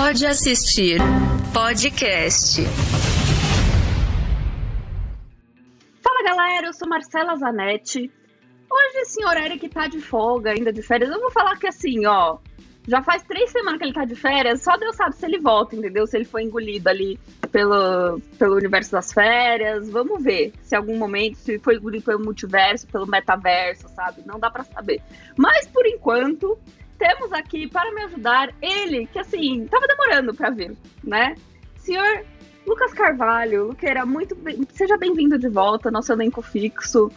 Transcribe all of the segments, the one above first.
Pode assistir podcast. Fala galera, eu sou Marcela Zanetti. Hoje o senhor Eric tá de folga, ainda de férias. Eu vou falar que assim, ó, já faz três semanas que ele tá de férias, só Deus sabe se ele volta, entendeu? Se ele foi engolido ali pelo, pelo universo das férias. Vamos ver se algum momento, se foi engolido pelo multiverso, pelo metaverso, sabe? Não dá para saber. Mas por enquanto, temos aqui para me ajudar ele, que assim, tava demorando para vir, né? Senhor Lucas Carvalho, Luqueira, muito bem, seja bem-vindo de volta, nosso elenco fixo.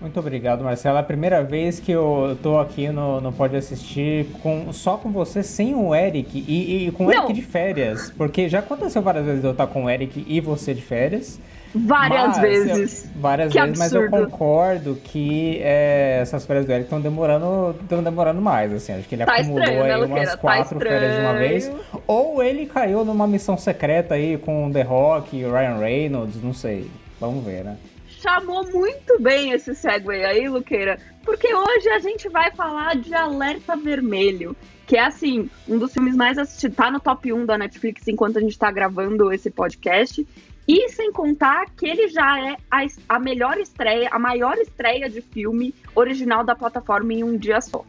Muito obrigado, Marcelo. É a primeira vez que eu tô aqui no, no Pode Assistir com, só com você, sem o Eric e, e com o Não. Eric de férias. Porque já aconteceu várias vezes eu estar com o Eric e você de férias. Várias mas, vezes. Eu, várias que vezes, absurdo. mas eu concordo que é, essas férias do Eric estão demorando, estão demorando mais, assim. Acho que ele tá acumulou estranho, né, aí né, umas tá quatro tá férias de uma vez. Ou ele caiu numa missão secreta aí com o The Rock e Ryan Reynolds, não sei. Vamos ver, né? chamou muito bem esse segue aí, Luqueira, porque hoje a gente vai falar de Alerta Vermelho, que é assim, um dos filmes mais assistidos, tá no top 1 da Netflix enquanto a gente tá gravando esse podcast. E sem contar que ele já é a, a melhor estreia, a maior estreia de filme original da plataforma em um dia só.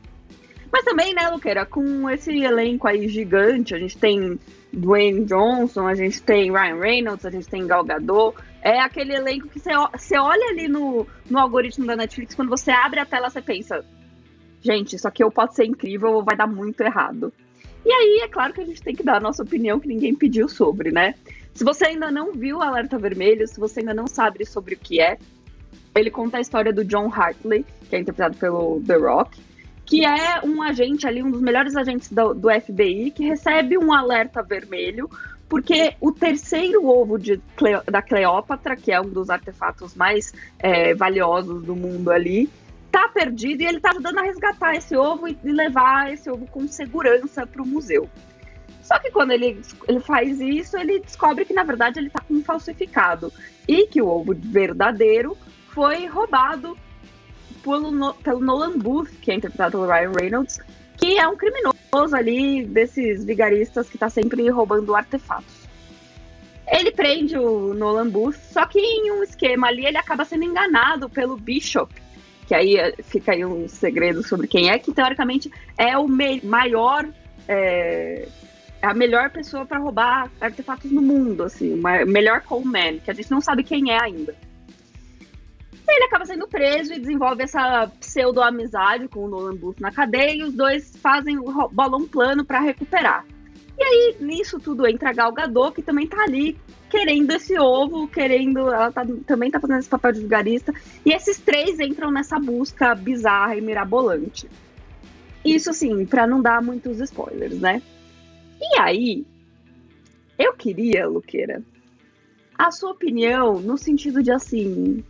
Mas também, né, Luqueira, com esse elenco aí gigante, a gente tem Dwayne Johnson, a gente tem Ryan Reynolds, a gente tem Gal Gadot, é aquele elenco que você olha ali no, no algoritmo da Netflix, quando você abre a tela, você pensa: gente, isso aqui pode ser incrível ou vai dar muito errado. E aí, é claro que a gente tem que dar a nossa opinião, que ninguém pediu sobre, né? Se você ainda não viu o Alerta Vermelho, se você ainda não sabe sobre o que é, ele conta a história do John Hartley, que é interpretado pelo The Rock, que é um agente ali, um dos melhores agentes do, do FBI, que recebe um alerta vermelho porque o terceiro ovo de da Cleópatra, que é um dos artefatos mais é, valiosos do mundo ali, tá perdido e ele tá ajudando a resgatar esse ovo e levar esse ovo com segurança para o museu. Só que quando ele, ele faz isso, ele descobre que na verdade ele tá com um falsificado e que o ovo verdadeiro foi roubado pelo, pelo Nolan Booth, que é interpretado pelo Ryan Reynolds, que é um criminoso ali desses vigaristas que tá sempre roubando artefatos. Ele prende o Nolan Booth, só que em um esquema ali ele acaba sendo enganado pelo Bishop, que aí eh, fica aí um segredo sobre quem é, que teoricamente é o maior. É, a melhor pessoa para roubar artefatos no mundo, assim, o melhor man, que a gente não sabe quem é ainda ele acaba sendo preso e desenvolve essa pseudo-amizade com o Nolan Booth na cadeia e os dois fazem, bolam um plano para recuperar. E aí, nisso tudo entra a Gal Gadot, que também tá ali querendo esse ovo, querendo. Ela tá, também tá fazendo esse papel de vigarista. E esses três entram nessa busca bizarra e mirabolante. Isso, assim, para não dar muitos spoilers, né? E aí, eu queria, Luqueira, a sua opinião no sentido de assim.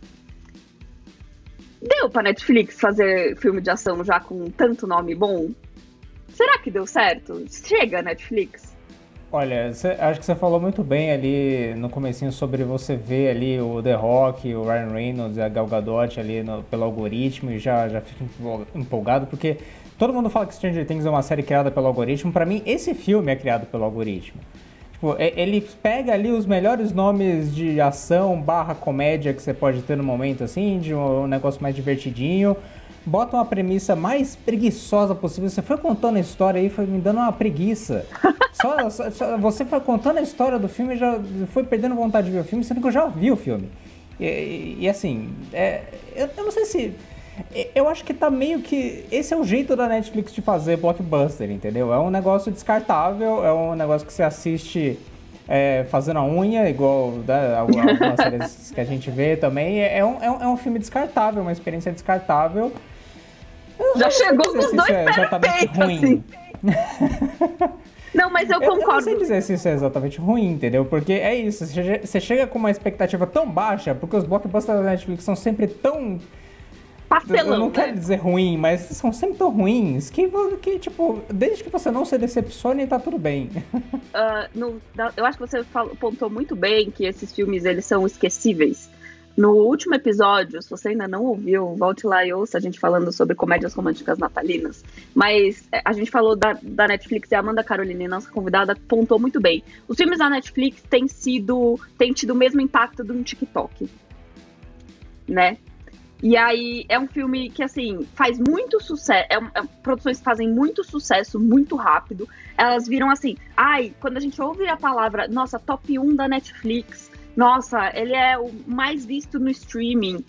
Deu pra Netflix fazer filme de ação já com tanto nome bom? Será que deu certo? Chega, Netflix? Olha, cê, acho que você falou muito bem ali no comecinho sobre você ver ali o The Rock, o Ryan Reynolds, a Gal Gadot ali no, pelo algoritmo e já, já fica empolgado, porque todo mundo fala que Stranger Things é uma série criada pelo algoritmo. Para mim, esse filme é criado pelo algoritmo. Tipo, ele pega ali os melhores nomes de ação barra comédia que você pode ter no momento, assim, de um negócio mais divertidinho. Bota uma premissa mais preguiçosa possível. Você foi contando a história aí, foi me dando uma preguiça. só, só, só, você foi contando a história do filme e já foi perdendo vontade de ver o filme, sendo que eu já vi o filme. E, e, e assim, é, eu, eu não sei se eu acho que tá meio que. Esse é o jeito da Netflix de fazer blockbuster, entendeu? É um negócio descartável, é um negócio que você assiste é, fazendo a unha, igual né, algumas séries que a gente vê também. É, é um, é um filme descartável, uma experiência descartável. Já chegou nos dois é exatamente ruim. Assim. Não, mas eu concordo. Eu, eu não sei dizer se isso é exatamente ruim, entendeu? Porque é isso, você chega com uma expectativa tão baixa, porque os blockbusters da Netflix são sempre tão pastelão. Eu não né? quero dizer ruim, mas são sempre tão ruins que, que, tipo, desde que você não se decepcione, tá tudo bem. Uh, no, eu acho que você falou, pontou muito bem que esses filmes eles são esquecíveis. No último episódio, se você ainda não ouviu, volte lá e ouça a gente falando sobre comédias românticas natalinas. Mas é, a gente falou da, da Netflix e a Amanda Caroline, nossa convidada, pontou muito bem. Os filmes da Netflix têm sido. têm tido o mesmo impacto de um TikTok. Né? E aí é um filme que, assim, faz muito sucesso. É, é, produções que fazem muito sucesso muito rápido. Elas viram assim. Ai, quando a gente ouve a palavra, nossa, top 1 da Netflix nossa, ele é o mais visto no streaming.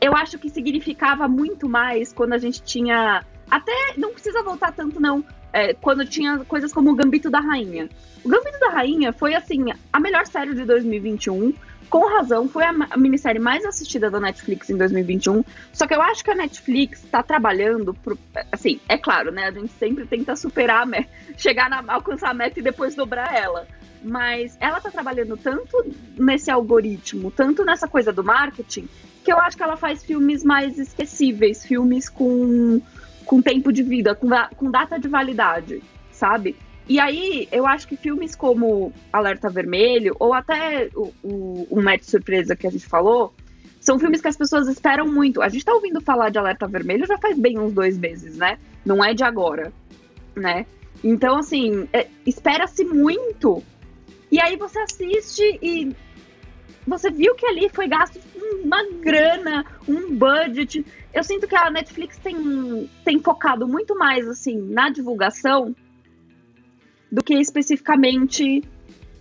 Eu acho que significava muito mais quando a gente tinha. Até não precisa voltar tanto, não. É, quando tinha coisas como o Gambito da Rainha. O Gambito da Rainha foi, assim, a melhor série de 2021. Com razão, foi a, minissérie mais assistida da Netflix em 2021. Só que eu acho que a Netflix está trabalhando. Pro, assim, é claro, né? A gente sempre tenta superar a meta, chegar na, alcançar a meta e depois dobrar ela mas ela tá trabalhando tanto nesse algoritmo, tanto nessa coisa do marketing, que eu acho que ela faz filmes mais esquecíveis, filmes com, com tempo de vida, com, com data de validade, sabe? E aí, eu acho que filmes como Alerta Vermelho, ou até o, o, o Match Surpresa que a gente falou, são filmes que as pessoas esperam muito. A gente tá ouvindo falar de Alerta Vermelho já faz bem uns dois meses, né? Não é de agora, né? Então, assim, é, espera-se muito e aí você assiste e você viu que ali foi gasto uma grana, um budget. Eu sinto que a Netflix tem, tem focado muito mais assim na divulgação do que especificamente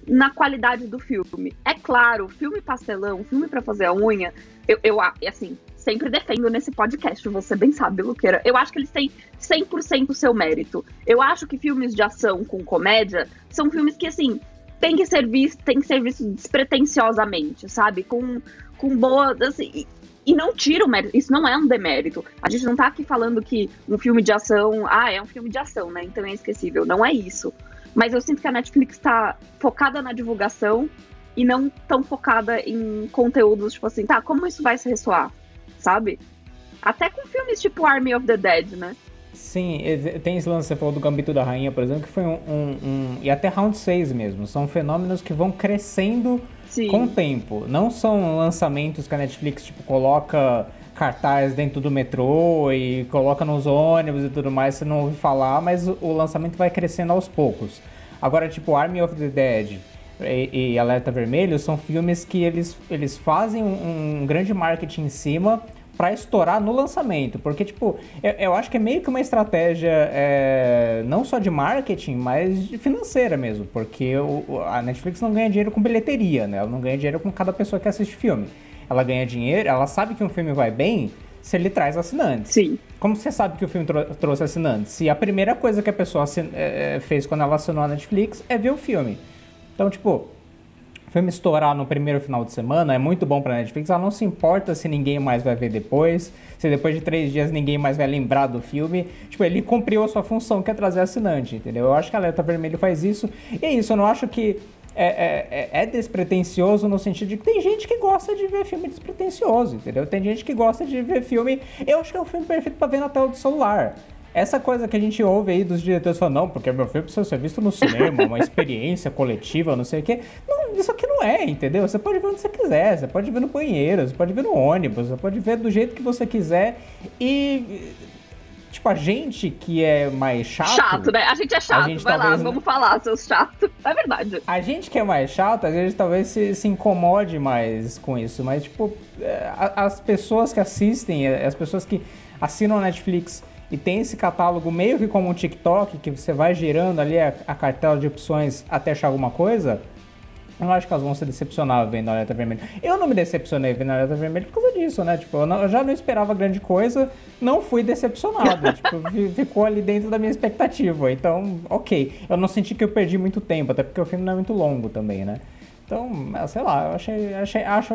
na qualidade do filme. É claro, filme pastelão, filme para fazer a unha, eu, eu assim, sempre defendo nesse podcast, você bem sabe, Luqueira. Eu acho que eles têm 100% o seu mérito. Eu acho que filmes de ação com comédia são filmes que, assim, tem que ser visto, tem que ser visto despretensiosamente, sabe? Com, com boa. Assim, e, e não tira o mérito. Isso não é um demérito. A gente não tá aqui falando que um filme de ação. Ah, é um filme de ação, né? Então é esquecível. Não é isso. Mas eu sinto que a Netflix tá focada na divulgação e não tão focada em conteúdos, tipo assim, tá, como isso vai se ressoar? Sabe? Até com filmes tipo Army of the Dead, né? Sim, tem esse lance, você falou do Gambito da Rainha, por exemplo, que foi um, um, um, E até Round 6 mesmo. São fenômenos que vão crescendo Sim. com o tempo. Não são lançamentos que a Netflix, tipo, coloca cartaz dentro do metrô e coloca nos ônibus e tudo mais, você não ouve falar, mas o lançamento vai crescendo aos poucos. Agora, tipo, Army of the Dead e, e Alerta Vermelho são filmes que eles, eles fazem um, um grande marketing em cima para estourar no lançamento. Porque, tipo, eu, eu, acho que é meio que uma estratégia é, não só de marketing, mas de financeira mesmo. Porque o, a Netflix não ganha dinheiro com bilheteria, né? Ela não ganha dinheiro com cada pessoa que assiste filme. Ela ganha dinheiro, ela sabe que um filme vai bem se ele traz assinantes. Sim. Como você sabe que o filme trou trouxe assinantes? Se a primeira coisa que a pessoa é, fez quando ela assinou a Netflix é ver o filme. Então, tipo, filme estourar no primeiro final de semana é muito bom pra Netflix. Ela não se importa se ninguém mais vai ver depois, se depois de três dias ninguém mais vai lembrar do filme. Tipo, ele cumpriu a sua função, que é trazer assinante, entendeu? Eu acho que a Alerta Vermelho faz isso. E é isso, eu não acho que é, é, é, é despretensioso no sentido de que tem gente que gosta de ver filme despretensioso, entendeu? Tem gente que gosta de ver filme. Eu acho que é um filme perfeito para ver na tela do celular. Essa coisa que a gente ouve aí dos diretores falando, não, porque meu filme precisa ser visto no cinema, uma experiência coletiva, não sei o quê. Não, isso aqui não é, entendeu? Você pode ver onde você quiser, você pode ver no banheiro, você pode ver no ônibus, você pode ver do jeito que você quiser. E tipo, a gente que é mais chato. Chato, né? A gente é chato, gente, vai talvez, lá, vamos falar, seus chatos. É verdade. A gente que é mais chato, às vezes talvez se, se incomode mais com isso, mas, tipo, é, as pessoas que assistem, as pessoas que assinam a Netflix e tem esse catálogo meio que como um TikTok, que você vai girando ali a, a cartela de opções até achar alguma coisa, eu acho que elas vão se decepcionar vendo a Alerta Vermelha. Eu não me decepcionei vendo a Alerta Vermelha por causa disso, né? Tipo, eu, não, eu já não esperava grande coisa, não fui decepcionado. tipo, ficou ali dentro da minha expectativa. Então, ok. Eu não senti que eu perdi muito tempo, até porque o filme não é muito longo também, né? Então, sei lá, eu achei, achei acho,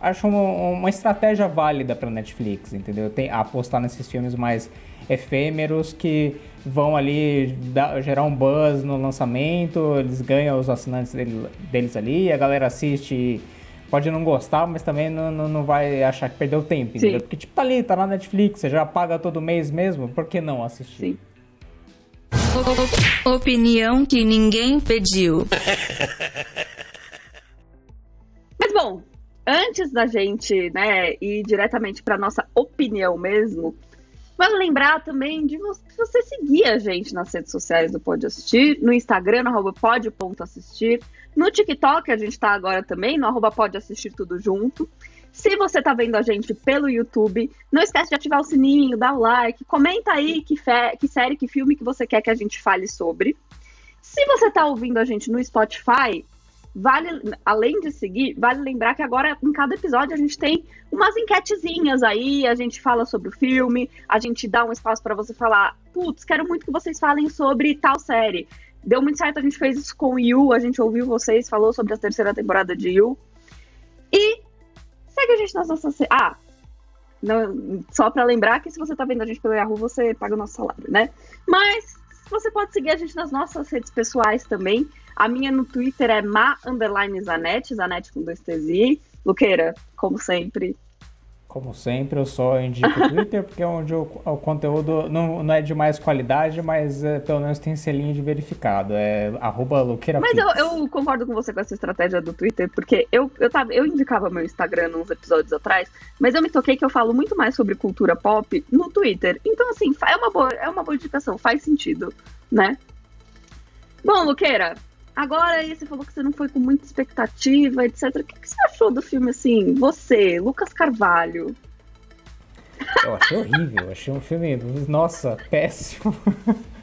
acho uma, uma estratégia válida pra Netflix, entendeu? Tem, apostar nesses filmes mais efêmeros que vão ali dar, gerar um buzz no lançamento, eles ganham os assinantes dele, deles ali, a galera assiste, pode não gostar, mas também não, não, não vai achar que perdeu tempo, entendeu? Porque tipo, tá ali, tá na Netflix, você já paga todo mês mesmo, por que não assistir? Sim. Opinião que ninguém pediu. Mas bom, antes da gente, né, ir diretamente para nossa opinião mesmo, vale lembrar também de você seguir a gente nas redes sociais do Pode Assistir, no Instagram, no pode.assistir, no TikTok, a gente está agora também, no arroba pode assistir tudo junto. Se você está vendo a gente pelo YouTube, não esquece de ativar o sininho, dar o like, comenta aí que, que série, que filme que você quer que a gente fale sobre. Se você está ouvindo a gente no Spotify, vale, além de seguir, vale lembrar que agora em cada episódio a gente tem umas enquetezinhas aí, a gente fala sobre o filme, a gente dá um espaço para você falar, putz, quero muito que vocês falem sobre tal série. Deu muito certo, a gente fez isso com Yu, a gente ouviu vocês, falou sobre a terceira temporada de Yu. E Segue a gente nas nossas. Ah, não, só para lembrar que se você tá vendo a gente pelo Yahoo, você paga o nosso salário, né? Mas você pode seguir a gente nas nossas redes pessoais também. A minha no Twitter é ma Zanetti com dois T's. Luqueira, como sempre, como sempre, eu só indico o Twitter, porque é onde o, o conteúdo não, não, é de mais qualidade, mas é, pelo menos tem selinho de verificado. É arroba Mas eu, eu, concordo com você com essa estratégia do Twitter, porque eu, eu, tava, eu indicava meu Instagram uns episódios atrás, mas eu me toquei que eu falo muito mais sobre cultura pop no Twitter. Então, assim, é uma boa, é uma boa indicação, faz sentido, né? Bom, Luqueira, Agora aí você falou que você não foi com muita expectativa, etc. O que, que você achou do filme assim? Você, Lucas Carvalho. Eu achei horrível, achei um filme, nossa, péssimo.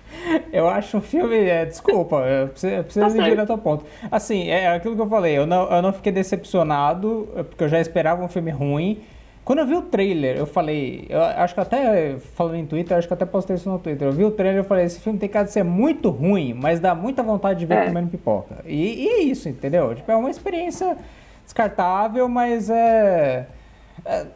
Eu acho um filme. É, desculpa, eu preciso, eu preciso tá ir direto ao ponto. Assim, é aquilo que eu falei, eu não, eu não fiquei decepcionado, porque eu já esperava um filme ruim. Quando eu vi o trailer, eu falei, eu acho que até falando em Twitter, acho que até postei isso no Twitter. Eu vi o trailer e falei, esse filme tem cara de ser muito ruim, mas dá muita vontade de ver é. comendo pipoca. E, e, é isso, entendeu? Tipo, é uma experiência descartável, mas é,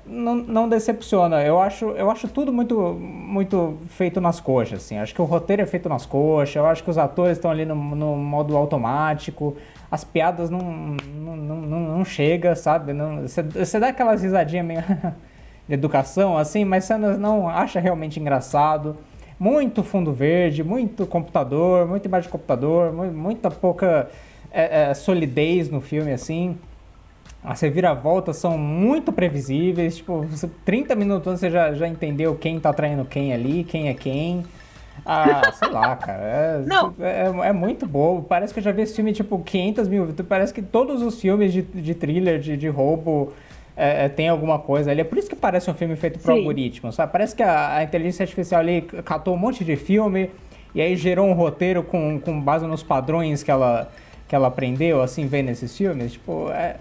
não, não, decepciona. Eu acho, eu acho tudo muito, muito feito nas coxas, assim. Acho que o roteiro é feito nas coxas, eu acho que os atores estão ali no, no modo automático as piadas não, não, não, não chega, sabe? Você, dá aquelas risadinhas meio de educação, assim, mas você não acha realmente engraçado. Muito fundo verde, muito computador, muita imagem de computador, muita pouca é, é, solidez no filme, assim. As reviravoltas são muito previsíveis, tipo, 30 minutos você já, já entendeu quem tá traindo quem ali, quem é quem. Ah, sei lá, cara. É, não. É, é, muito bobo. Parece que eu já vi esse filme, tipo, 500 mil. Parece que todos os filmes de, de thriller, de, de roubo, é, é, tem alguma coisa ali. É por isso que parece um filme feito por Sim. algoritmo, sabe? Parece que a, a, inteligência artificial ali catou um monte de filme e aí gerou um roteiro com, com base nos padrões que ela, que ela aprendeu, assim, vendo esses filmes. Tipo, é,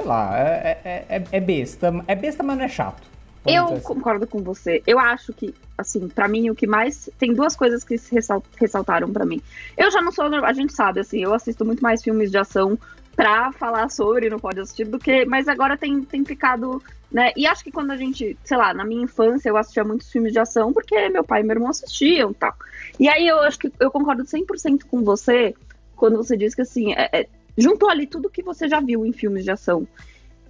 sei lá, é, é, é, é besta. É besta, mas não é chato. Eu assim. concordo com você. Eu acho que, assim, para mim, o que mais. Tem duas coisas que se ressaltaram para mim. Eu já não sou. A gente sabe, assim, eu assisto muito mais filmes de ação pra falar sobre, não pode assistir, do que. Mas agora tem, tem ficado. Né? E acho que quando a gente, sei lá, na minha infância eu assistia muitos filmes de ação porque meu pai e meu irmão assistiam e tal. E aí eu acho que eu concordo 100% com você quando você diz que, assim, é, é, juntou ali tudo que você já viu em filmes de ação.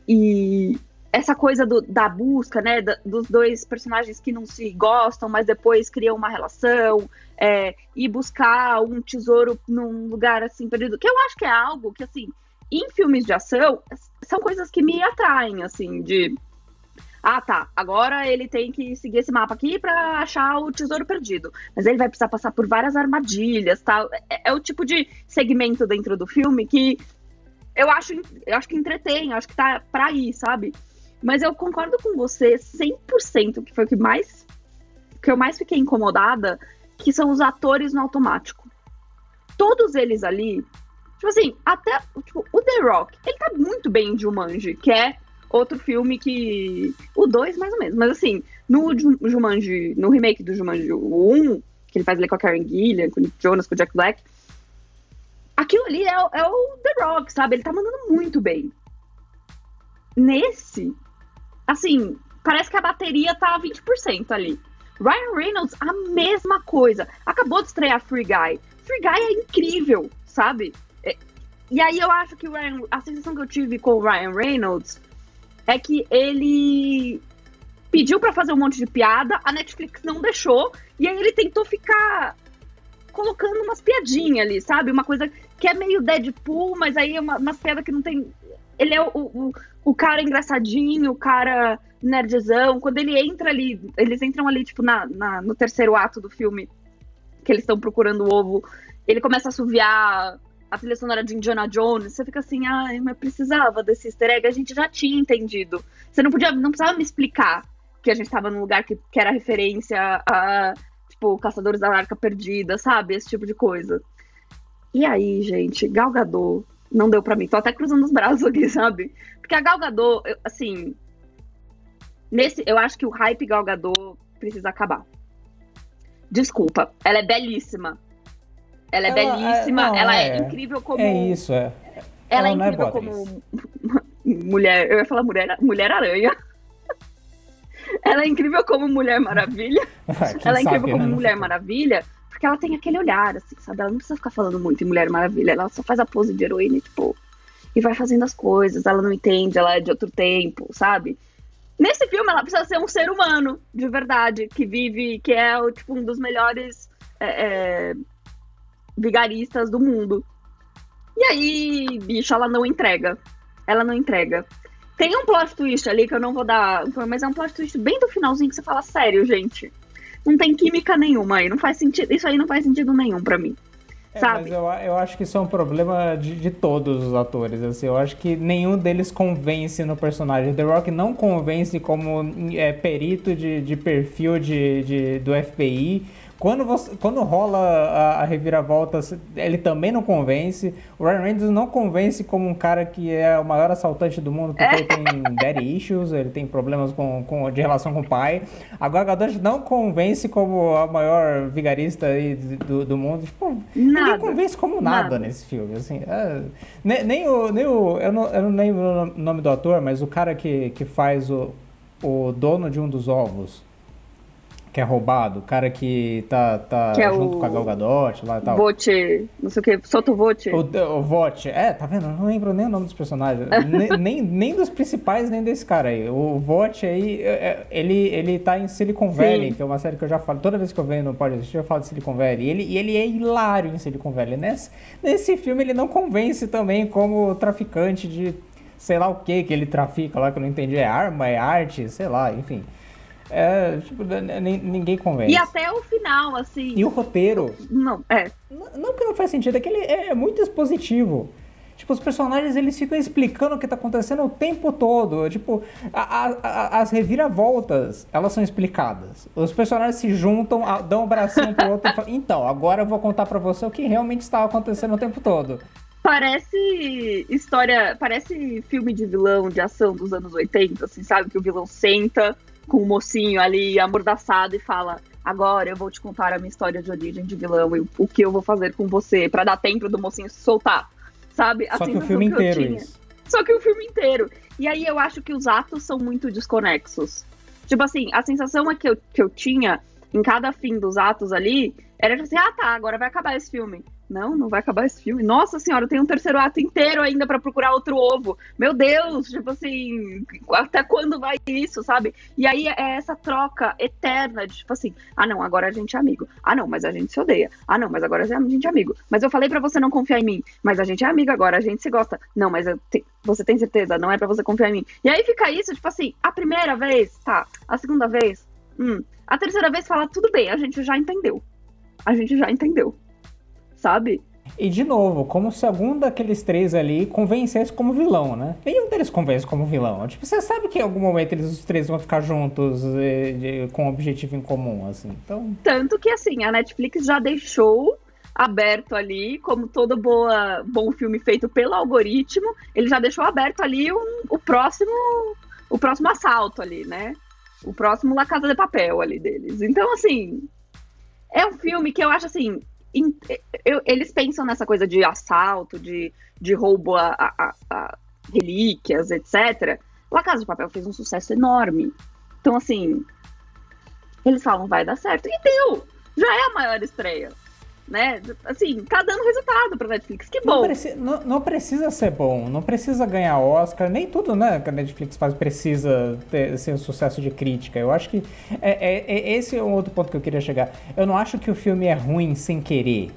E, essa coisa do, da busca, né, da, dos dois personagens que não se gostam, mas depois criam uma relação, é, e buscar um tesouro num lugar assim perdido, que eu acho que é algo que, assim, em filmes de ação, são coisas que me atraem, assim, de... Ah, tá, agora ele tem que seguir esse mapa aqui para achar o tesouro perdido. Mas ele vai precisar passar por várias armadilhas, tal. É, é o tipo de segmento dentro do filme que eu acho, eu acho que entretém, acho que tá pra ir, sabe? Mas eu concordo com você 100%, que foi o que mais que eu mais fiquei incomodada, que são os atores no automático. Todos eles ali, tipo assim, até tipo, o The Rock, ele tá muito bem em Jumanji, que é outro filme que o 2 mais ou menos, mas assim, no Jumanji, no remake do Jumanji 1, que ele faz ali com a Karen Gillian, com o Jonas, com o Jack Black, aquilo ali é, é o The Rock, sabe? Ele tá mandando muito bem. Nesse, assim, parece que a bateria tá a 20% ali. Ryan Reynolds, a mesma coisa. Acabou de estrear Free Guy. Free Guy é incrível, sabe? É, e aí eu acho que Ryan, a sensação que eu tive com o Ryan Reynolds é que ele pediu para fazer um monte de piada, a Netflix não deixou, e aí ele tentou ficar colocando umas piadinhas ali, sabe? Uma coisa que é meio Deadpool, mas aí é uma, umas piadas que não tem ele é o, o, o cara engraçadinho, o cara nerdzão. Quando ele entra ali, eles entram ali, tipo, na, na no terceiro ato do filme, que eles estão procurando o ovo, ele começa a assoviar a trilha sonora de Indiana Jones, você fica assim, ai, mas precisava desse easter egg, a gente já tinha entendido. Você não podia, não precisava me explicar que a gente estava num lugar que, que era referência a, tipo, Caçadores da Arca Perdida, sabe? Esse tipo de coisa. E aí, gente, Gal Gadot não deu para mim. Tô até cruzando os braços aqui, sabe? Porque a Gal Gadot, eu, assim, nesse, eu acho que o hype Gal Gadot precisa acabar. Desculpa, ela é belíssima. Ela é ela, belíssima, é, não, ela é, é, incrível como. É isso, é. Ela, ela é, é incrível é como mulher. Eu ia falar mulher, mulher aranha. ela é incrível como Mulher Maravilha. ela é incrível sabe, como né? Mulher Maravilha, porque ela tem aquele olhar, assim, sabe? Ela não precisa ficar falando muito em Mulher Maravilha, ela só faz a pose de heroína e, tipo, e vai fazendo as coisas, ela não entende, ela é de outro tempo, sabe? Nesse filme, ela precisa ser um ser humano, de verdade, que vive, que é, tipo, um dos melhores é, é, vigaristas do mundo. E aí, bicho, ela não entrega. Ela não entrega. Tem um plot twist ali que eu não vou dar, mas é um plot twist bem do finalzinho que você fala, sério, gente. Não tem química nenhuma aí, não faz sentido. Isso aí não faz sentido nenhum para mim. É, sabe? Mas eu, eu acho que isso é um problema de, de todos os atores. Assim, eu acho que nenhum deles convence no personagem. The Rock não convence como é, perito de, de perfil de, de, do FBI. Quando, você, quando rola a, a, reviravolta, ele também não convence. O Ryan Reynolds não convence como um cara que é o maior assaltante do mundo, porque ele tem daddy issues, ele tem problemas com, com, de relação com o pai. Agora, Gadot não convence como a maior vigarista aí do, do mundo. Tipo, ninguém convence como nada, nada, nesse filme. Assim, é, nem, nem, o, nem o. Eu não, eu não lembro o nome do ator, mas o cara que, que faz o, o dono de um dos ovos que é roubado, o cara que tá, tá que é junto o... com a Gal Gadot lá e tal. Vote, não sei o que, solta o Vote. O, o Vote, é, tá vendo? Eu não lembro nem o nome dos personagens, nem, nem, nem, dos principais, nem desse cara aí. O Vote aí, é, é, ele, ele tá em Silicon Valley, Sim. que é uma série que eu já falo, toda vez que eu venho no podcast eu falo de Silicon Valley, e ele, e ele é hilário em Silicon Valley. Nesse, nesse filme ele não convence também como traficante de sei lá o que que ele trafica lá, que eu não entendi, é arma, é arte, sei lá, enfim. É, tipo, ninguém convence. E até o final, assim. E o roteiro. Não, é. Não que não faz sentido, é que ele é muito expositivo. Tipo, os personagens eles ficam explicando o que tá acontecendo o tempo todo. Tipo, a, a, as reviravoltas, elas são explicadas. Os personagens se juntam, dão um bracinho pro outro e falam, então, agora eu vou contar para você o que realmente estava acontecendo o tempo todo. Parece história, parece filme de vilão de ação dos anos 80, assim, sabe? Que o vilão senta, com o mocinho ali amordaçado e fala: Agora eu vou te contar a minha história de origem de vilão e o que eu vou fazer com você para dar tempo do mocinho se soltar. Sabe? Só assim, que o filme inteiro isso. Só que o filme inteiro. E aí eu acho que os atos são muito desconexos. Tipo assim, a sensação é que eu, que eu tinha em cada fim dos atos ali era tipo assim: ah tá, agora vai acabar esse filme. Não, não vai acabar esse filme. Nossa senhora, tem um terceiro ato inteiro ainda para procurar outro ovo. Meu Deus, tipo assim, até quando vai isso, sabe? E aí é essa troca eterna de tipo assim, ah não, agora a gente é amigo. Ah não, mas a gente se odeia. Ah não, mas agora a gente é amigo. Mas eu falei para você não confiar em mim. Mas a gente é amigo agora, a gente se gosta. Não, mas te... você tem certeza, não é para você confiar em mim. E aí fica isso, tipo assim, a primeira vez, tá. A segunda vez, hum. A terceira vez fala, tudo bem, a gente já entendeu. A gente já entendeu sabe? E de novo, como se algum daqueles três ali convencesse como vilão, né? Nenhum deles convence como vilão. Tipo, você sabe que em algum momento eles os três vão ficar juntos e, com um objetivo em comum, assim. Então... Tanto que assim, a Netflix já deixou aberto ali, como todo boa, bom filme feito pelo algoritmo, ele já deixou aberto ali um, o próximo o próximo assalto ali, né? O próximo La Casa de Papel ali deles. Então, assim, é um filme que eu acho assim, eu, eles pensam nessa coisa de assalto, de, de roubo a, a, a relíquias, etc. La Casa de Papel fez um sucesso enorme. Então, assim, eles falam, vai dar certo. E deu! Já é a maior estreia né? Assim, tá dando resultado pra Netflix, que bom. Não, preci não, não, precisa ser bom, não precisa ganhar Oscar, nem tudo, né, que a Netflix faz precisa ter, ser um sucesso de crítica. Eu acho que é, é, é, esse é um outro ponto que eu queria chegar. Eu não acho que o filme é ruim sem querer.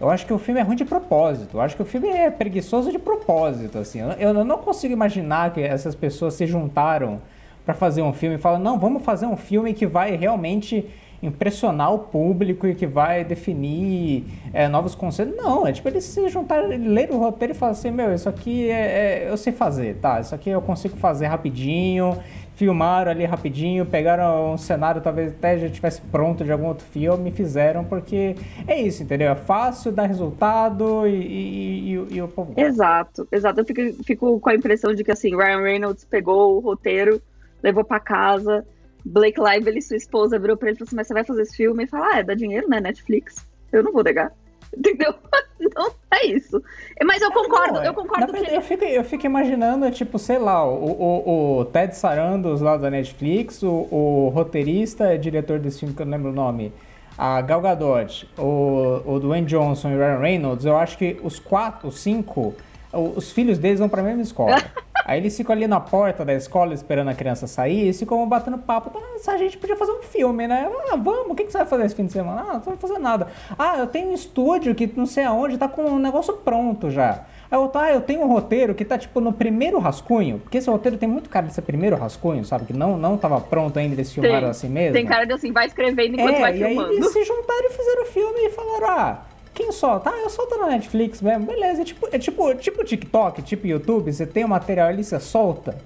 Eu acho que o filme é ruim de propósito. Eu acho que o filme é preguiçoso de propósito, assim. Eu, eu não consigo imaginar que essas pessoas se juntaram para fazer um filme e falam, não, vamos fazer um filme que vai realmente impressionar o público e que vai definir é, novos conceitos. Não, é tipo eles se juntaram, leram o roteiro e falam assim, meu, isso aqui é, é, eu sei fazer, tá? Isso aqui eu consigo fazer rapidinho. Filmaram ali rapidinho, pegaram um cenário, talvez até já tivesse pronto de algum outro filme, e fizeram, porque é isso, entendeu? É fácil, dá resultado e, e, e, e o povo. Exato, exato. Eu fico, fico com a impressão de que assim, Ryan Reynolds pegou o roteiro, levou para casa Blake Lively, sua esposa, virou pra ele e falou assim: Mas você vai fazer esse filme? E fala: Ah, é dá dinheiro, né? Netflix. Eu não vou negar. Entendeu? Não é isso. Mas eu concordo, não, eu concordo verdade, que. Eu fico, eu fico imaginando, tipo, sei lá, o, o, o Ted Sarandos lá da Netflix, o, o roteirista, diretor desse filme que eu não lembro o nome, a Gal Gadot, o, o Dwayne Johnson e o Ryan Reynolds, eu acho que os quatro, os cinco, os filhos deles vão pra mesma escola. Aí eles ficam ali na porta da escola esperando a criança sair e ficam batendo papo. Ah, a gente podia fazer um filme, né? Ah, vamos, o que, que você vai fazer esse fim de semana? Ah, não vai fazer nada. Ah, eu tenho um estúdio que não sei aonde, tá com um negócio pronto já. Aí eu, tá, eu tenho um roteiro que tá tipo no primeiro rascunho, porque esse roteiro tem muito cara de ser primeiro rascunho, sabe? Que não, não tava pronto ainda, eles filmaram tem, assim mesmo. Tem cara de assim, vai escrevendo enquanto é, vai filmando. E aí eles se juntaram e fizeram o filme e falaram, ah quem solta? Ah, eu solto na Netflix mesmo. Beleza, é tipo, é tipo, tipo TikTok, tipo YouTube, você tem o material ali, você solta.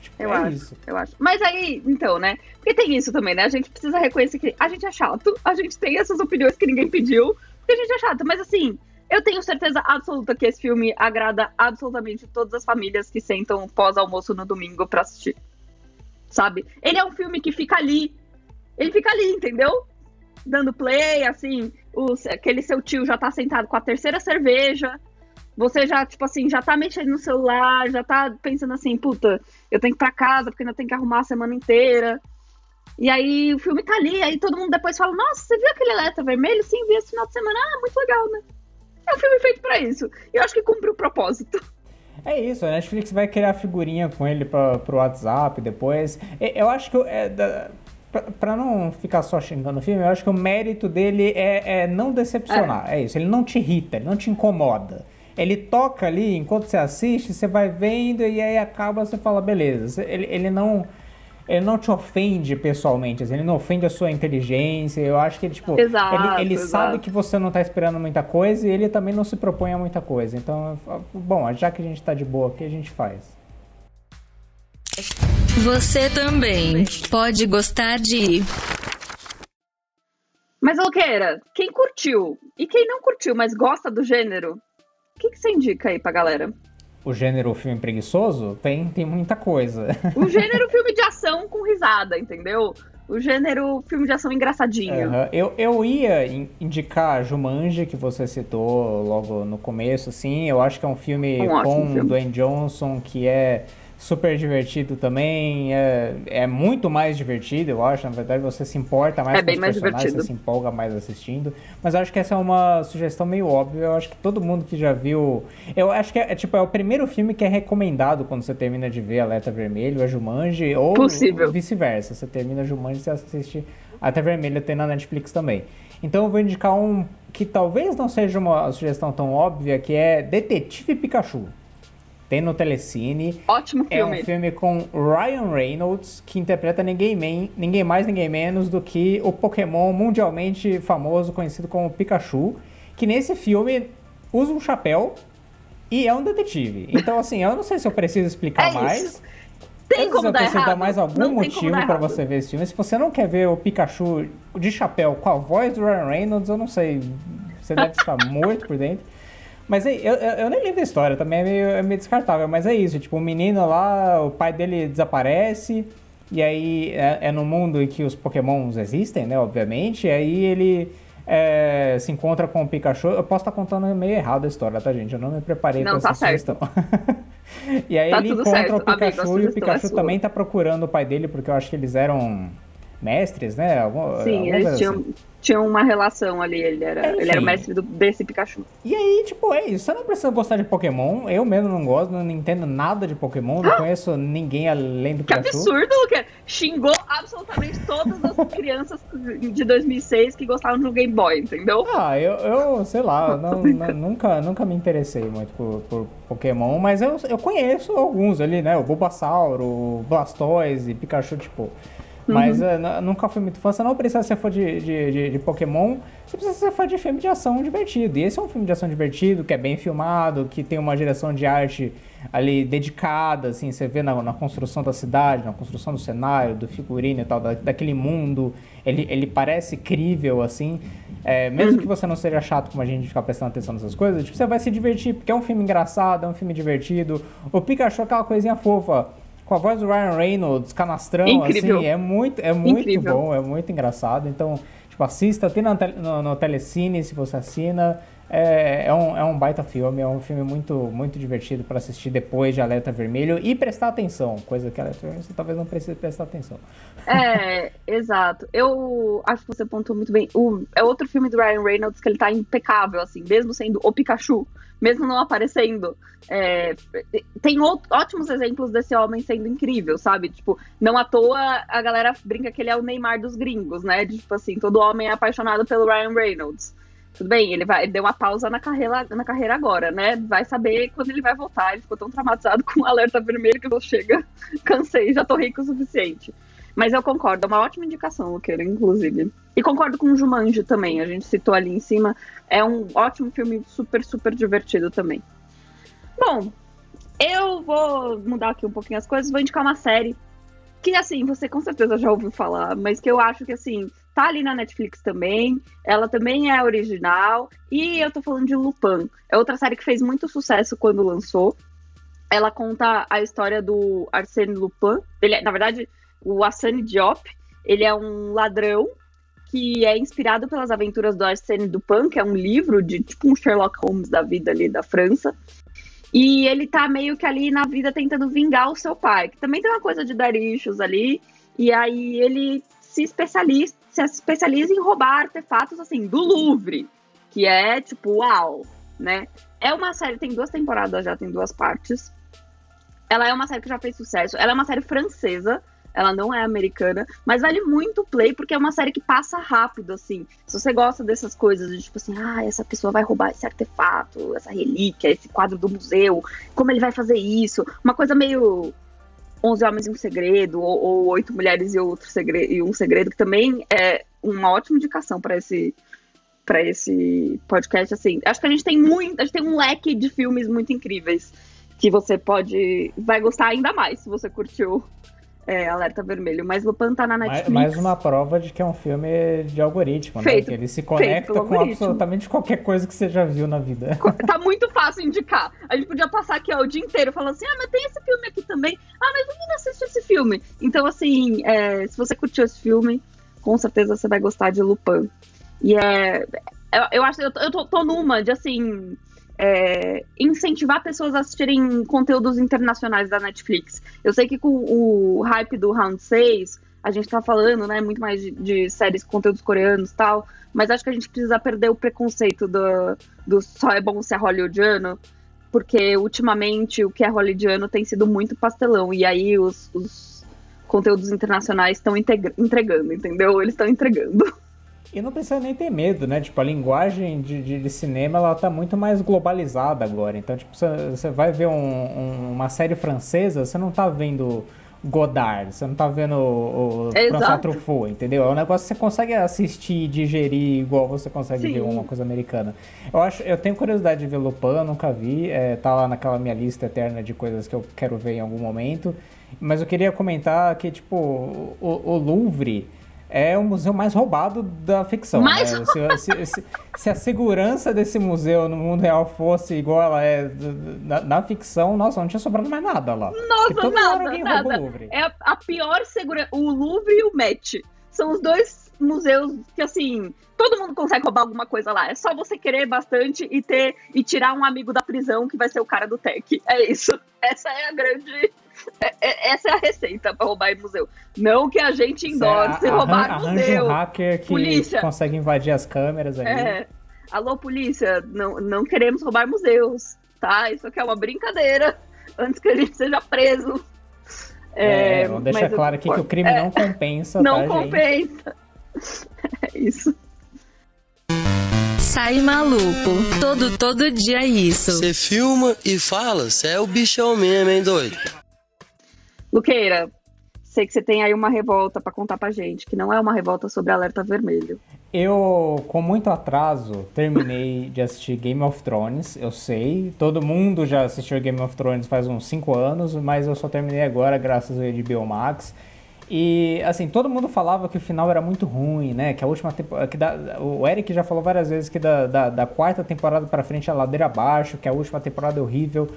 Tipo, eu é acho, isso. eu acho. Mas aí, então, né? Porque tem isso também, né? A gente precisa reconhecer que a gente é chato, a gente tem essas opiniões que ninguém pediu, porque a gente é chato. Mas assim, eu tenho certeza absoluta que esse filme agrada absolutamente todas as famílias que sentam pós-almoço no domingo pra assistir. Sabe? Ele é um filme que fica ali. Ele fica ali, entendeu? Dando play, assim o, aquele seu tio já tá sentado com a terceira cerveja, você já, tipo assim, já tá mexendo no celular, já tá pensando assim, puta, eu tenho que ir pra casa porque ainda tenho que arrumar a semana inteira. E aí o filme tá ali, aí todo mundo depois fala, nossa, você viu aquele alerta vermelho? Sim, vi esse final de semana. Ah, muito legal, né? É um filme feito para isso. Eu acho que cumpre o propósito. É isso, a Netflix vai criar figurinha com ele pra, pro WhatsApp depois. Eu acho que é, para não ficar só xingando o filme, eu acho que o mérito dele é, é não decepcionar. É. é. isso, ele não te irrita, ele não te incomoda. Ele toca ali, enquanto você assiste, você vai vendo e aí acaba, você fala, beleza. Ele, ele não ele não te ofende pessoalmente, assim, ele não ofende a sua inteligência. Eu acho que ele, tipo, exato, ele, ele exato. sabe que você não tá esperando muita coisa e ele também não se propõe a muita coisa. Então, bom, já que a gente tá de boa aqui, a gente faz. Você também pode gostar de. Mas, Loqueira, quem curtiu e quem não curtiu, mas gosta do gênero, o que, que você indica aí pra galera? O gênero filme preguiçoso? Tem, tem muita coisa. O gênero filme de ação com risada, entendeu? O gênero filme de ação engraçadinho. Uhum. Eu, eu ia indicar Jumanji, que você citou logo no começo, assim. Eu acho que é um filme um com filme. Dwayne Johnson, que é super divertido também. É, é muito mais divertido, eu acho. Na verdade, você se importa mais é com os mais personagens, divertido. você se empolga mais assistindo. Mas eu acho que essa é uma sugestão meio óbvia. Eu acho que todo mundo que já viu. Eu acho que é, é tipo, é o primeiro filme que é recomendado quando você termina de ver Alerta Vermelho, a Jumanji, ou vice-versa. Você termina Jumanji e você assiste Alerta Vermelho, tem na Netflix também. Então eu vou indicar um que talvez não seja uma sugestão tão óbvia, que é Detetive Pikachu tem no Telecine. Ótimo filme. É um filme com Ryan Reynolds, que interpreta ninguém, men ninguém mais, ninguém menos do que o Pokémon mundialmente famoso, conhecido como Pikachu, que nesse filme usa um chapéu e é um detetive. Então, assim, eu não sei se eu preciso explicar é mais. Isso. Tem como eu dar preciso errado. dar mais algum não motivo para você ver esse filme. Se você não quer ver o Pikachu de chapéu com a voz do Ryan Reynolds, eu não sei. Você deve estar morto por dentro. Mas eu, eu, eu, nem lembro da história, também é meio, é meio descartável, mas é isso, tipo, o menino lá, o pai dele desaparece, e aí é, é no mundo em que os pokémons existem, né, obviamente, e aí ele é, se encontra com o Pikachu. Eu posso estar contando meio errado a história, tá, gente? Eu não me preparei não, pra essa tá sugestão. e aí tá ele encontra certo. o Pikachu Amigo, e o Pikachu é também tá procurando o pai dele, porque eu acho que eles eram mestres, né? Algum, Sim, eles tinham... Assim. Tinham uma relação ali. Ele era, ele era o mestre do, desse Pikachu. E aí, tipo, é isso. Você não precisa gostar de Pokémon. Eu mesmo não gosto, não entendo nada de Pokémon. Não conheço ninguém além do Que Pikachu. absurdo, Luqueira. Xingou absolutamente todas as crianças de 2006 que gostavam do Game Boy, entendeu? Ah, eu, eu sei lá, não- não- nunca, nunca me interessei muito por, por Pokémon, mas eu, eu conheço alguns ali, né? O Bulbasauro, o Blastoise, Pikachu, tipo. Mas Uhum. eh, n- nunca fui muito fã. Você não precisa ser fã de, de, de, de Pokémon, você precisa ser fã de filme de ação divertido. E esse é um filme de ação divertido, que é bem filmado, que tem uma direção de arte ali dedicada, assim, você vê na, na construção da cidade, na construção do cenário, do figurino e tal, da, daquele mundo. Ele, ele parece crível, assim. É, mesmo que você não seja chato como a gente ficar prestando atenção nessas coisas, tipo, você vai se divertir, porque é um filme engraçado, é um filme divertido. O Pikachu é aquela coisinha fofa. Com a voz do Ryan Reynolds, canastrão, Incrível. assim, é muito, é muito Incrível. bom, é muito engraçado. Então, tipo, assista, tem na tele- no, no Telecine, se você assina. É, é, um, é um baita filme, é um filme muito, muito divertido para assistir depois de Alerta Vermelho e prestar atenção, coisa que Alerta Vermelho você talvez não precise prestar atenção. É, exato. Eu acho que você pontuou muito bem. O, é outro filme do Ryan Reynolds que ele tá impecável, assim, mesmo sendo o Pikachu, mesmo não aparecendo. É, tem ótimos exemplos desse homem sendo incrível, sabe? Tipo, não à toa a galera brinca que ele é o Neymar dos gringos, né? Tipo assim, todo homem é apaixonado pelo Ryan Reynolds. Tudo bem, ele vai ele deu uma pausa na carreira, na carreira agora, né? Vai saber quando ele vai voltar. Ele ficou tão traumatizado com o alerta vermelho que eu chega, cansei, já tô rico o suficiente. Mas eu concordo, é uma ótima indicação, Luqueira, inclusive. E concordo com o Jumanji também, a gente citou ali em cima. É um ótimo filme, super, super divertido também. Bom, eu vou mudar aqui um pouquinho as coisas, vou indicar uma série que, assim, você com certeza já ouviu falar, mas que eu acho que, assim, tá ali na Netflix também. Ela também é original. E eu tô falando de Lupin. É outra série que fez muito sucesso quando lançou. Ela conta a história do Arsène Lupin. Ele, é- na verdade, o Arsène Diop, ele é um ladrão que é inspirado pelas aventuras do Arsène Lupin, que é um livro de tipo um Sherlock Holmes da vida ali da França. E ele tá meio que ali na vida tentando vingar o seu pai, que também tem uma coisa de dar ali. E aí ele se especializa, se especializa em roubar artefatos assim do Louvre, que é tipo, uau, né? É uma série, tem duas temporadas já, tem duas partes. Ela é uma série que já fez sucesso. Ela é uma série francesa, ela não é americana, mas vale muito o play porque é uma série que passa rápido, assim. Se você gosta dessas coisas, de tipo assim, ah, essa pessoa vai roubar esse artefato, essa relíquia, esse quadro do museu, como ele vai fazer isso? Uma coisa meio 11 Homens e um Segredo, ou, ou Oito Mulheres e, outro segredo, e um Segredo, que também é uma ótima indicação para esse para esse podcast, assim. Acho que a gente tem muito, a gente tem um leque de filmes muito incríveis que você pode, vai gostar ainda mais se você curtiu é, Alerta Vermelho. Mas Lupin tá na Mais, Netflix. mais uma prova de que é um filme de algoritmo, Feito- né? Que ele se conecta com algoritmo. absolutamente qualquer coisa que você já viu na vida. Tá muito fácil indicar. A gente podia passar aqui ó, o dia inteiro falando assim: ah, mas tem esse filme aqui também. Ah, mas não assiste esse filme? Então, assim, é, se você curtiu esse filme, com certeza você vai gostar de Lupin. E é. Eu, eu acho eu, tô- eu tô, tô numa de assim. É, incentivar pessoas a assistirem conteúdos internacionais da Netflix. Eu sei que com o hype do Round 6, a gente tá falando, né, muito mais de, de séries, conteúdos coreanos e tal, mas acho que a gente precisa perder o preconceito do, do só é bom ser hollywoodiano, porque ultimamente o que é hollywoodiano tem sido muito pastelão, e aí os, os conteúdos internacionais estão entregando, entendeu? Eles estão entregando. E não precisa nem ter medo, né? Tipo, a linguagem de, de, de cinema, ela tá muito mais globalizada agora. Então, tipo, você, vai ver um- um- uma série francesa, você não tá vendo Godard, você não tá vendo o, o Exato. François Truffaut, entendeu? É um negócio que você consegue assistir e digerir igual você consegue Sim. ver uma coisa americana. Eu acho, eu tenho curiosidade de ver Lupin, nunca vi, é, tá lá naquela minha lista eterna de coisas que eu quero ver em algum momento. Mas eu queria comentar que, tipo, o, o Louvre é o museu mais roubado da ficção. Mais né? se, se- se- se a segurança desse museu no mundo real fosse igual ela é na, na ficção, nossa, não tinha sobrado mais nada lá. Nossa, nada, nada. É a, a pior segurança. O Louvre e o Met. São os dois museus que, assim, todo mundo consegue roubar alguma coisa lá. É só você querer bastante e ter e tirar um amigo da prisão que vai ser o cara do tech. É isso. Essa é a grande. É, é, essa é a receita para roubar em museu. Não que a gente endorse roubar arran museu. um hacker que polícia. consegue invadir as câmeras ali. É. Alô, polícia, não, não queremos roubar museus, tá? Isso aqui é uma brincadeira antes que a gente seja preso. É, é vamos deixar claro aqui que o crime não compensa, Não tá, compensa. Gente? É isso. Sai maluco. Todo, todo dia é isso. Você filma e fala, você é o bichão mesmo, hein, doido? Luqueira, sei que você tem aí uma revolta para contar pra gente, que não é uma revolta sobre alerta vermelho. Eu, com muito atraso, terminei de assistir Game of Thrones. Eu sei, todo mundo já assistiu Game of Thrones faz uns 5 anos, mas eu só terminei agora graças ao HBO Max. E, assim, todo mundo falava que o final era muito ruim, né? Que a última temporada. Que da, o Eric já falou várias vezes que da, da, da quarta temporada pra frente a ladeira abaixo, que a última temporada é horrível.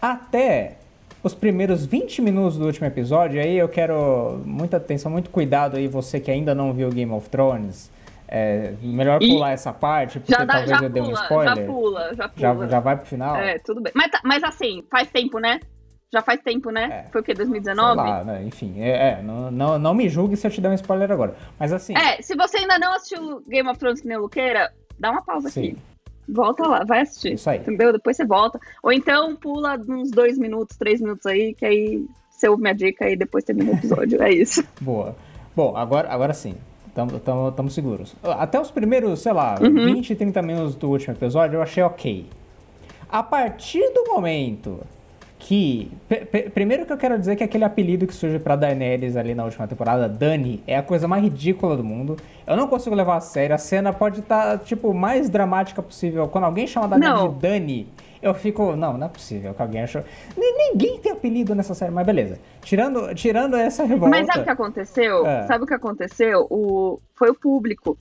Até os primeiros 20 minutos do último episódio, aí eu quero muita atenção, muito cuidado aí, você que ainda não viu Game of Thrones. É, melhor pular e essa parte, porque dá, talvez eu dê um spoiler. Já pula, já pula. Já, já vai pro final? É, tudo bem. Mas, tá, mas assim, faz tempo, né? Já faz tempo, né? É. Foi o quê? 2019? Lá, né? Enfim, é, é, não, não, não me julgue se eu te der um spoiler agora. Mas assim. É, se você ainda não assistiu Game of Thrones que nem Luqueira, dá uma pausa Sim. aqui. Volta lá, vai assistir. Isso aí. Entendeu? Depois você volta. Ou então pula uns dois minutos, três minutos aí, que aí você ouve minha dica e depois termina o episódio. é isso. Boa. Bom, agora, agora sim. Estamos seguros. Até os primeiros, sei lá, uhum. 20, 30 minutos do último episódio eu achei ok. A partir do momento que. Primeiro que eu quero dizer que aquele apelido que surge pra Daenerys ali na última temporada, Dani, é a coisa mais ridícula do mundo. Eu não consigo levar a sério. A cena pode estar, tá, tipo, mais dramática possível. Quando alguém chama Daenerys de Dani, eu fico. Não, não é possível que alguém achou. Ninguém tem apelido nessa série, mas beleza. Tirando, tirando essa revolta. Mas sabe o que aconteceu? É. Sabe o que aconteceu? O... Foi o público.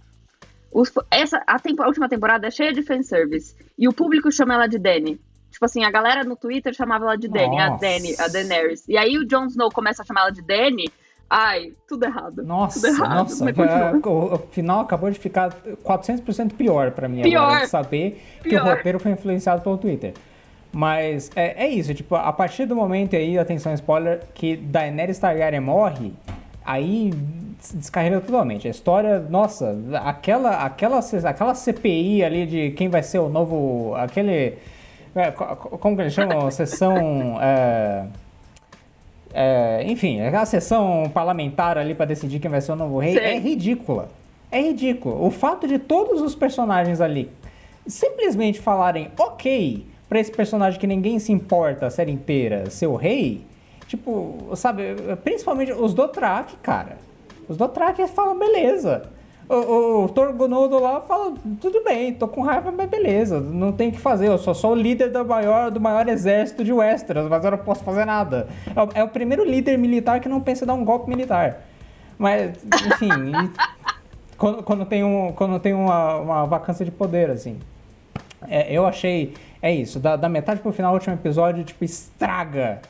Os... Essa, a, tempo... a última temporada é cheia de fanservice. E o público chama ela de Dani. Tipo assim, a galera no Twitter chamava ela de Dani, a Dani, a Daenerys. E aí o Jon Snow começa a chamar ela de Dani. Ai, tudo errado. Nossa, tudo errado, nossa. O, o, final acabou de ficar 400% pior pra mim pior. agora, de saber pior. que o roteiro foi influenciado pelo Twitter. Mas é, é isso, tipo, a partir do momento aí, atenção spoiler, que Daenerys Targaryen morre, aí descarrega totalmente. A história, nossa, aquela, aquela, aquela CPI ali de quem vai ser o novo. aquele é, como que eles chamam? Sessão. É, é, enfim, aquela sessão parlamentar ali para decidir quem vai ser o novo rei Sim. é ridícula. É ridículo. O fato de todos os personagens ali simplesmente falarem ok para esse personagem que ninguém se importa a série inteira ser o rei, tipo, sabe, principalmente os Dothraki, cara. Os Dothraki falam beleza o, o Torgonodo lá fala, tudo bem, tô com raiva, mas beleza, não tem o que fazer, eu sou só o líder do maior, do maior exército de Westeros, mas eu não posso fazer nada. É o, é o primeiro líder militar que não pensa em dar um golpe militar. Mas, enfim, quando, quando, tem, um, quando tem uma, uma vacância de poder, assim. É, eu achei, é isso, da, da metade pro final, o último episódio, tipo, estraga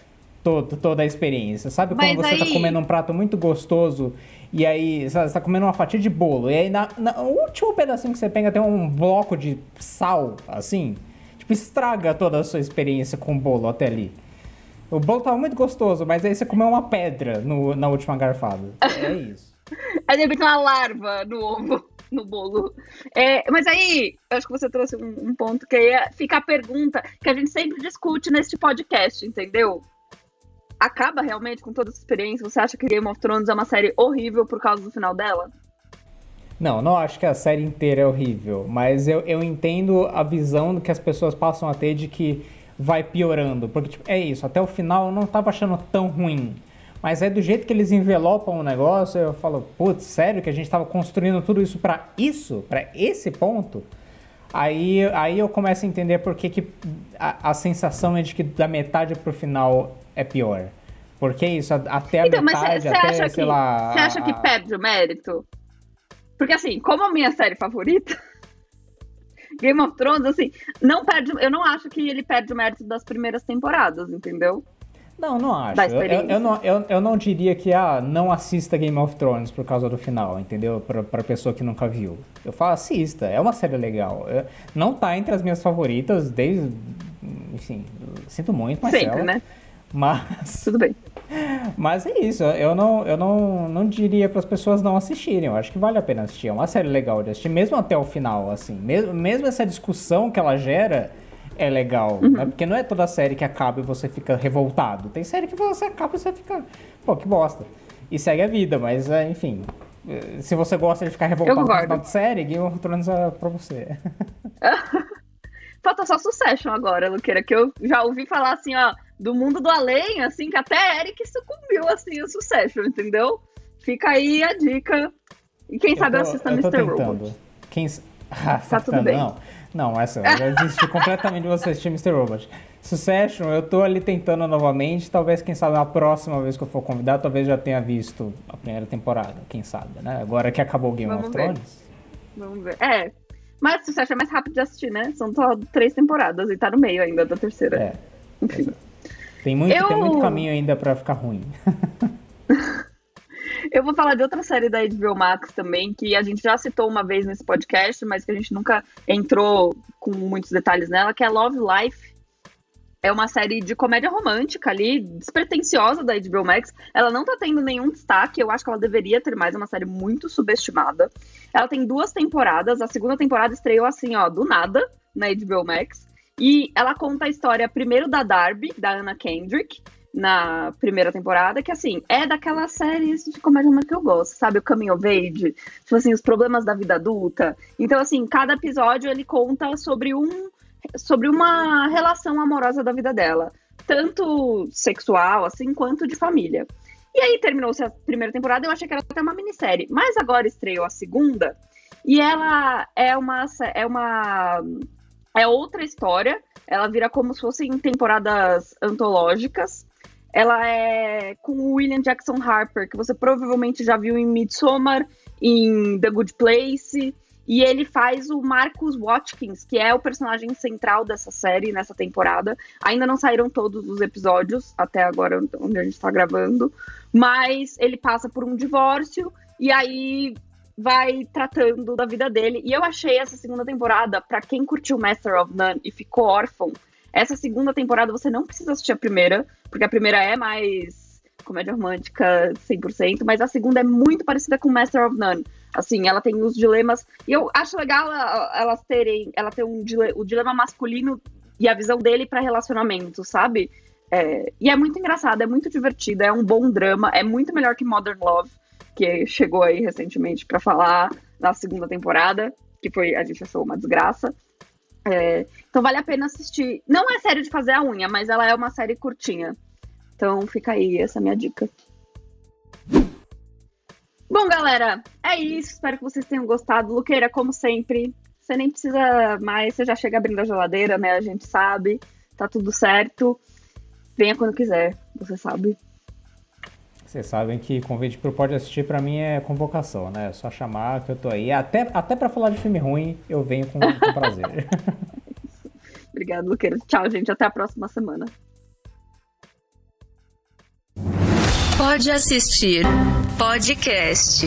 todo, toda a experiência. Sabe quando você tá aí... tá comendo um prato muito gostoso e aí você está comendo uma fatia de bolo. E aí na, na, no último pedacinho que você pega tem um bloco de sal, assim. Tipo, estraga toda a sua experiência com o bolo até ali. O bolo tava muito gostoso, mas aí você comeu uma pedra no, na última garfada. É isso. aí de repente uma larva no ovo, no bolo. É, mas aí, eu acho que você trouxe um, um ponto que aí fica a pergunta que a gente sempre discute neste podcast, entendeu? Acaba realmente com toda essa experiência? Você acha que Game of Thrones é uma série horrível por causa do final dela? Não, não acho que a série inteira é horrível, mas eu, eu entendo a visão que as pessoas passam a ter de que vai piorando, porque tipo, é isso, até o final eu não tava achando tão ruim. Mas é do jeito que eles envelopam o negócio, eu falo, putz, sério que a gente tava construindo tudo isso para isso, para esse ponto? Aí, aí eu começo a entender por que, que a, a sensação é de que da metade pro final é pior. Porque isso, até a então, metade, cê, cê até, sei que, lá... Você acha que perde o mérito? Porque assim, como a minha série favorita, Game of Thrones, assim, não perde, eu não acho que ele perde o mérito das primeiras temporadas, entendeu? Não, não acho. Eu, eu, eu, não, eu, eu não diria que, ah, não assista Game of Thrones por causa do final, entendeu? Pra, pra pessoa que nunca viu. Eu falo, assista, é uma série legal. Eu, não tá entre as minhas favoritas desde, enfim, sinto muito, Marcelo. Sempre, né? Mas. Tudo bem. Mas é isso, eu não, eu não, não diria para as pessoas não assistirem. Eu acho que vale a pena assistir. É uma série legal de assistir, mesmo até o final, assim. Mesmo, mesmo essa discussão que ela gera é legal. Uhum. Né? Porque não é toda série que acaba e você fica revoltado. Tem série que você acaba e você fica. Pô, que bosta. E segue a vida, mas é, enfim. eh, Se você gosta de ficar revoltado no final de série, Game of Thrones é pra você. Falta só Succession agora, Luqueira, que eu já ouvi falar assim, ó, do mundo do além, assim, que até Eric sucumbiu, assim, o Succession, entendeu? Fica aí a dica. E quem sabe eu tô- assista eu Mr. tentando. Robot. Quem... Ah, Tá tudo bem. Não, não essa, eu já desisti completamente de você assistir Mr. Robot. Succession, eu tô ali tentando novamente. Talvez, quem sabe, na próxima vez que eu for convidado, talvez já tenha visto a primeira temporada. Quem sabe, né? Agora que acabou o Game Vamos of ver. Thrones. Vamos ver. É. Mas Succession é mais rápido de assistir, né? São só três temporadas e tá no meio ainda da terceira. É. Enfim. Tem muito, Eu- tem muito caminho ainda pra ficar ruim. Eu vou falar de outra série da HBO Max também, que a gente já citou uma vez nesse podcast, mas que a gente nunca entrou com muitos detalhes nela, que é Love Life. É uma série de comédia romântica ali, despretensiosa da HBO Max. Ela não tá tendo nenhum destaque, eu acho que ela deveria ter mais, é uma série muito subestimada. Ela tem duas temporadas, a segunda temporada estreou assim, ó, do nada, na HBO Max. E ela conta a história primeiro da Darby, da Anna Kendrick, na primeira temporada, que assim, é daquelas séries de comédia que eu gosto, sabe? O Coming of Age, tipo assim, os problemas da vida adulta. Então, assim, cada episódio ele conta sobre um sobre uma relação amorosa da vida dela, tanto sexual assim quanto de família. E aí terminou-se a primeira temporada, eu achei que era até uma minissérie, mas agora estreou a segunda e ela é uma é uma é outra história, ela vira como se fossem temporadas antológicas. Ela é com o William Jackson Harper, que você provavelmente já viu em Midsommar, em The Good Place, e ele faz o Marcus Watkins, que é o personagem central dessa série, nessa temporada. Ainda não saíram todos os episódios, até agora, onde a gente está gravando, mas ele passa por um divórcio, e aí vai tratando da vida dele. E eu achei essa segunda temporada, para quem curtiu Master of None e ficou órfão, essa segunda temporada você não precisa assistir a primeira, porque a primeira é mais comédia romântica 100%, mas a segunda é muito parecida com Master of None. Assim, ela tem os dilemas. E eu acho legal ela- elas terem. Ela ter um o dilema masculino e a visão dele para relacionamento, sabe? É, e é muito engraçado, é muito divertido, é um bom drama, é muito melhor que Modern Love, que chegou aí recentemente para falar na segunda temporada, que foi a gente achou uma desgraça. É, então vale a pena assistir. Não é série de fazer a unha, mas ela é uma série curtinha. Então fica aí essa minha dica. Bom, galera, é isso. Espero que vocês tenham gostado. Luqueira, como sempre, você nem precisa mais, você já chega abrindo a geladeira, né? A gente sabe, tá tudo certo. Venha quando quiser, você sabe. Vocês sabem que convite pro Pode Assistir pra mim é convocação, né? É só chamar que eu tô aí. Até, até pra falar de filme ruim, eu venho com, com prazer. Obrigada, Luqueira. Tchau, gente. Até a próxima semana. Pode assistir podcast.